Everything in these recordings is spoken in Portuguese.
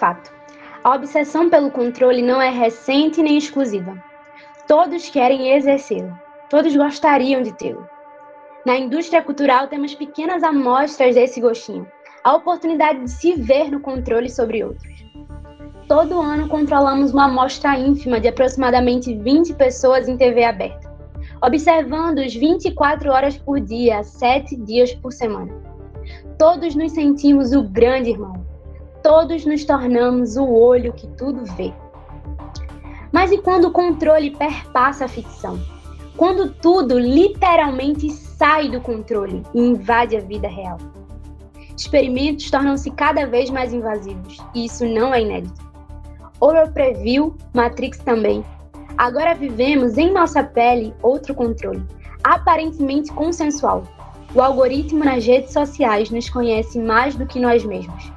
fato. A obsessão pelo controle não é recente nem exclusiva. Todos querem exercê-lo. Todos gostariam de tê-lo. Na indústria cultural temos pequenas amostras desse gostinho, a oportunidade de se ver no controle sobre outros. Todo ano controlamos uma amostra ínfima de aproximadamente 20 pessoas em TV aberta, observando-os 24 horas por dia, 7 dias por semana. Todos nos sentimos o grande irmão, todos nos tornamos o olho que tudo vê. Mas e quando o controle perpassa a ficção? Quando tudo literalmente sai do controle e invade a vida real? Experimentos tornam-se cada vez mais invasivos, e isso não é inédito. Orwell previu, Matrix também. Agora vivemos em nossa pele outro controle, aparentemente consensual. O algoritmo nas redes sociais nos conhece mais do que nós mesmos.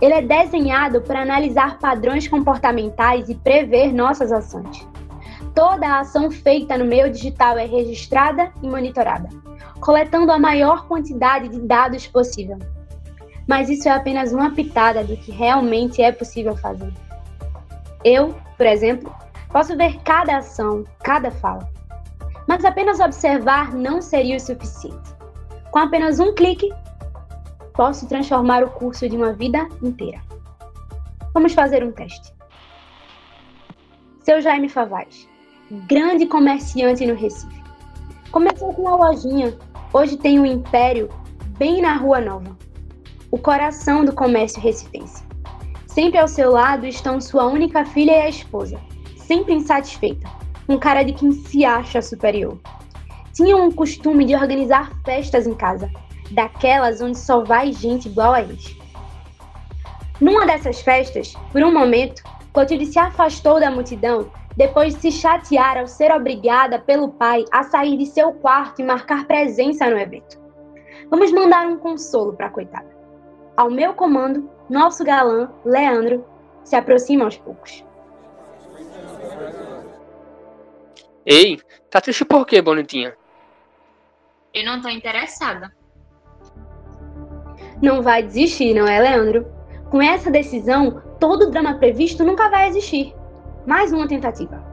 Ele é desenhado para analisar padrões comportamentais e prever nossas ações. Toda a ação feita no meio digital é registrada e monitorada, coletando a maior quantidade de dados possível. Mas isso é apenas uma pitada do que realmente é possível fazer. Eu, por exemplo, posso ver cada ação, cada fala. Mas apenas observar não seria o suficiente. Com apenas um clique, posso transformar o curso de uma vida inteira. Vamos fazer um teste. Seu Jaime Favaz, grande comerciante no Recife. Começou com uma lojinha, hoje tem um império bem na Rua Nova. O coração do comércio recifense. Sempre ao seu lado estão sua única filha e a esposa, sempre insatisfeita, um cara de quem se acha superior. Tinham um costume de organizar festas em casa, daquelas onde só vai gente igual a eles. Numa dessas festas, por um momento, Clotilde se afastou da multidão depois de se chatear ao ser obrigada pelo pai a sair de seu quarto e marcar presença no evento. Vamos mandar um consolo para a coitada. Ao meu comando, nosso galã, Leandro, se aproxima aos poucos. Ei, tá triste por quê, bonitinha? Eu não tô interessada. Não vai desistir, não é, Leandro? Com essa decisão, todo o drama previsto nunca vai existir. Mais uma tentativa.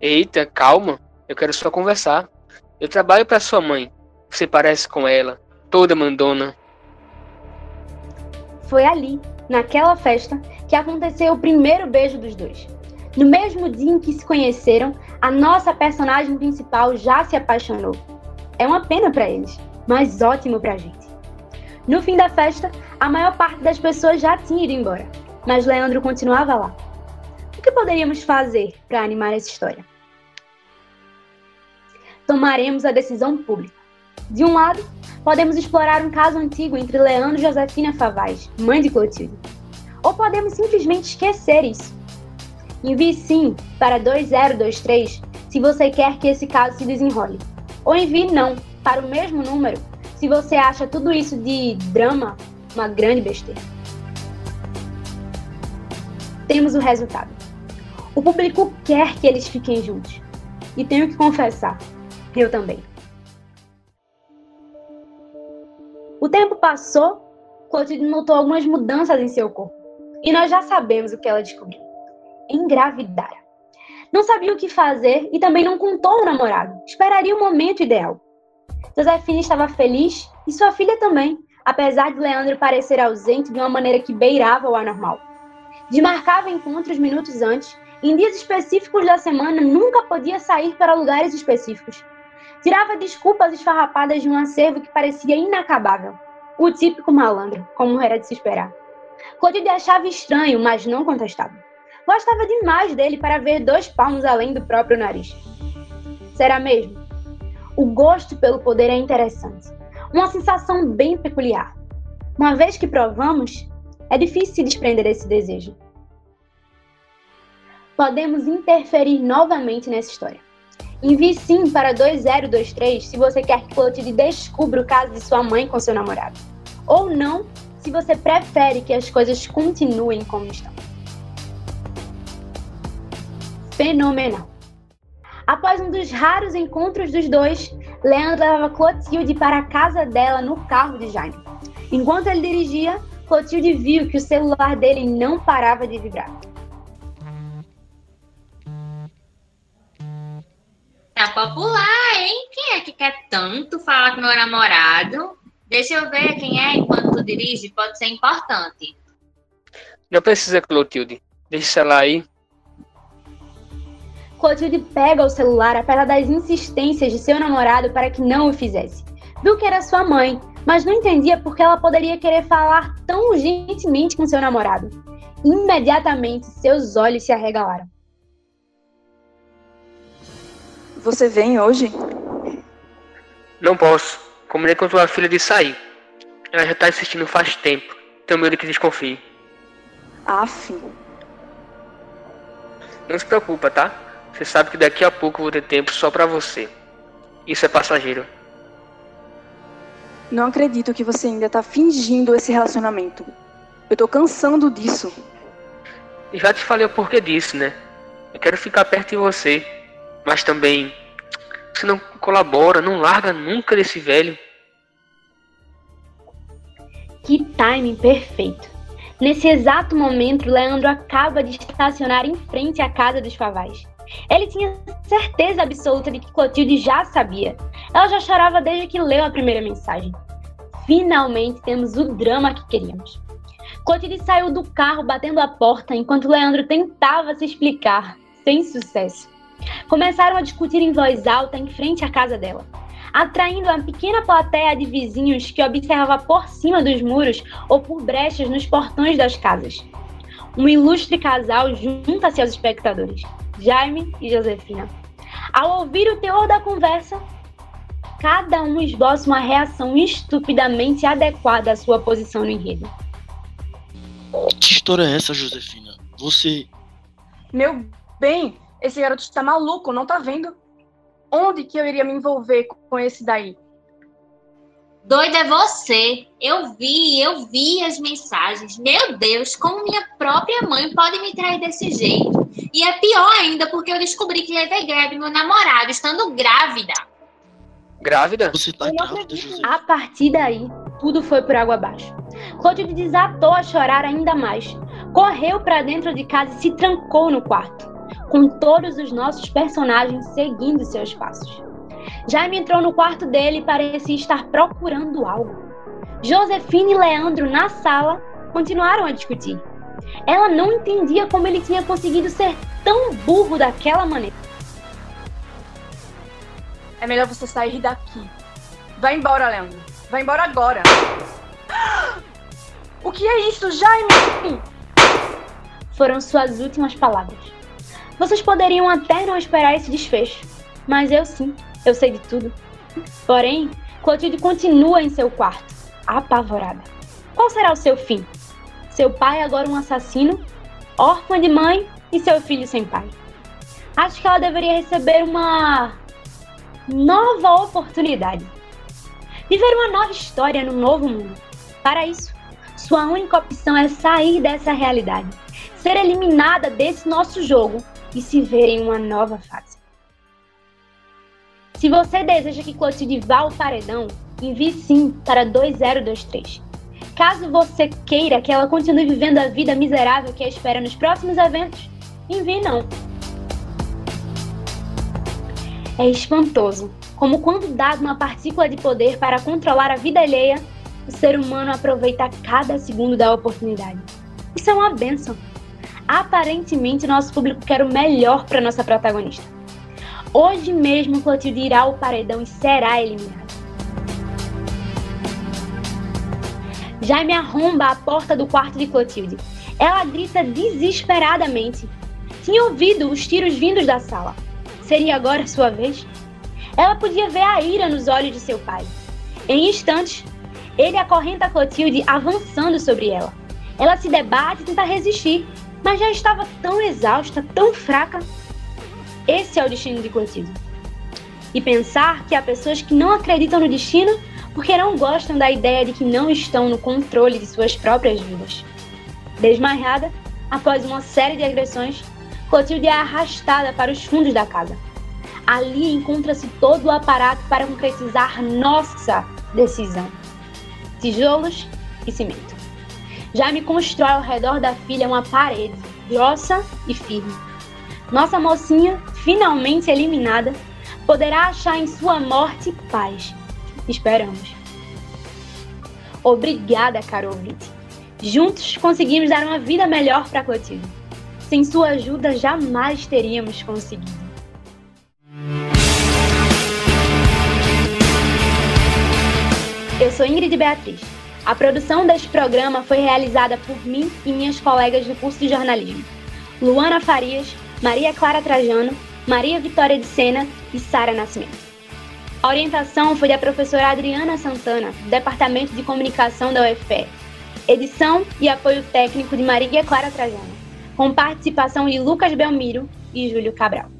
Eita, calma. Eu quero só conversar. Eu trabalho para sua mãe. Você parece com ela, toda mandona. Foi ali, naquela festa, que aconteceu o primeiro beijo dos dois. No mesmo dia em que se conheceram, a nossa personagem principal já se apaixonou. É uma pena para eles, mas ótimo pra gente. No fim da festa, a maior parte das pessoas já tinha ido embora, mas Leandro continuava lá. O que poderíamos fazer para animar essa história? Tomaremos a decisão pública. De um lado, podemos explorar um caso antigo entre Leandro e Josefina Favaz, mãe de Clotilde. Ou podemos simplesmente esquecer isso. Envie sim para 2023 se você quer que esse caso se desenrole. Ou envie não para o mesmo número se você acha tudo isso de drama uma grande besteira. Temos o resultado. O público quer que eles fiquem juntos. E tenho que confessar, eu também. O tempo passou, Clotilde notou algumas mudanças em seu corpo. E nós já sabemos o que ela descobriu. Engravidara. Não sabia o que fazer e também não contou ao namorado. Esperaria o momento ideal. Josefina estava feliz e sua filha também, apesar de Leandro parecer ausente de uma maneira que beirava o anormal. Desmarcava encontros minutos antes, em dias específicos da semana nunca podia sair para lugares específicos. Tirava desculpas esfarrapadas de um acervo que parecia inacabável. O típico malandro, como era de se esperar. Clotilde achava estranho, mas não contestava. Gostava demais dele para ver dois palmos além do próprio nariz. Será mesmo? O gosto pelo poder é interessante. Uma sensação bem peculiar. Uma vez que provamos, é difícil se desprender desse desejo. Podemos interferir novamente nessa história. Envie sim para 2023 se você quer que Clotilde descubra o caso de sua mãe com seu namorado. Ou não, se você prefere que as coisas continuem como estão. Fenomenal. Após um dos raros encontros dos dois, Leandro leva Clotilde para a casa dela no carro de Jaime. Enquanto ele dirigia, Clotilde viu que o celular dele não parava de vibrar. Tá popular, hein? Quem é que quer tanto falar com meu namorado? Deixa eu ver quem é enquanto tu dirige, pode ser importante. Não precisa, Clotilde. Deixa celular aí. Clotilde pega o celular apesar das insistências de seu namorado para que não o fizesse. Viu que era sua mãe, mas não entendia por que ela poderia querer falar tão urgentemente com seu namorado. Imediatamente, seus olhos se arregalaram. Você vem hoje? Não posso. Combinei com tua filha de sair. Ela já tá assistindo faz tempo. Tenho medo que desconfie. Aff. Não se preocupa, tá? Você sabe que daqui a pouco eu vou ter tempo só pra você. Isso é passageiro. Não acredito que você ainda tá fingindo esse relacionamento. Eu tô cansando disso. Já te falei o porquê disso, né? Eu quero ficar perto de você. Mas também, você não colabora, não larga nunca desse velho. Que timing perfeito! Nesse exato momento, Leandro acaba de estacionar em frente à casa dos Favais. Ele tinha certeza absoluta de que Clotilde já sabia. Ela já chorava desde que leu a primeira mensagem. Finalmente temos o drama que queríamos. Clotilde saiu do carro batendo a porta enquanto Leandro tentava se explicar, sem sucesso. Começaram a discutir em voz alta em frente à casa dela, atraindo uma pequena plateia de vizinhos que observava por cima dos muros ou por brechas nos portões das casas. Um ilustre casal junta-se aos espectadores, Jaime e Josefina. Ao ouvir o teor da conversa, cada um esboça uma reação estupidamente adequada à sua posição no enredo. Que história é essa, Josefina? Você. Meu bem, esse garoto está maluco, não tá vendo? Onde que eu iria me envolver com esse daí? Doida é você. Eu vi, eu vi as mensagens. Meu Deus, como minha própria mãe pode me trair desse jeito? E é pior ainda porque eu descobri que levei greve meu namorado estando grávida. Grávida? Você tá grávida, Josefina? A partir daí, tudo foi por água abaixo. Clotilde desatou a chorar ainda mais. Correu para dentro de casa e se trancou no quarto, com todos os nossos personagens seguindo seus passos. Jaime entrou no quarto dele e parecia estar procurando algo. Josefina e Leandro, na sala, continuaram a discutir. Ela não entendia como ele tinha conseguido ser tão burro daquela maneira. É melhor você sair daqui. Vai embora, Leandro. Vai embora agora. O que é isso, Jaime? Foram suas últimas palavras. Vocês poderiam até não esperar esse desfecho, mas eu sim, eu sei de tudo. Porém, Clotilde continua em seu quarto, apavorada. Qual será o seu fim? Seu pai agora um assassino, órfã de mãe e seu filho sem pai. Acho que ela deveria receber uma nova oportunidade. Viver uma nova história no novo mundo. Para isso, sua única opção é sair dessa realidade, ser eliminada desse nosso jogo e se ver em uma nova fase. Se você deseja que Clotilde vá ao paredão, envie sim para 2023. Caso você queira que ela continue vivendo a vida miserável que a espera nos próximos eventos, envie não. É espantoso como, quando dado uma partícula de poder para controlar a vida alheia, o ser humano aproveita cada segundo da oportunidade. Isso é uma benção. Aparentemente, nosso público quer o melhor para nossa protagonista. Hoje mesmo, Clotilde irá ao paredão e será eliminada. Jaime arromba a porta do quarto de Clotilde. Ela grita desesperadamente. Tinha ouvido os tiros vindos da sala. Seria agora sua vez? Ela podia ver a ira nos olhos de seu pai. Em instantes, ele acorrenta Clotilde avançando sobre ela. Ela se debate e tenta resistir, mas já estava tão exausta, tão fraca. Esse é o destino de Clotilde. E pensar que há pessoas que não acreditam no destino porque não gostam da ideia de que não estão no controle de suas próprias vidas. Desmaiada, após uma série de agressões, Clotilde é arrastada para os fundos da casa. Ali encontra-se todo o aparato para concretizar nossa decisão: tijolos e cimento. já me constrói ao redor da filha uma parede, grossa e firme. Nossa mocinha, finalmente eliminada, poderá achar em sua morte paz. Esperamos. Obrigada, caro ouvinte. Juntos conseguimos dar uma vida melhor para Clotilde. Sem sua ajuda, jamais teríamos conseguido. Eu sou Ingrid Beatriz. A produção deste programa foi realizada por mim e minhas colegas do curso de jornalismo. Luana Farias, Maria Clara Trajano, Maria Vitória de Sena e Sara Nascimento. A orientação foi da professora Adriana Santana, do Departamento de Comunicação da UFPE. Edição e apoio técnico de Maria Clara Trajano, com participação de Lucas Belmiro e Júlio Cabral.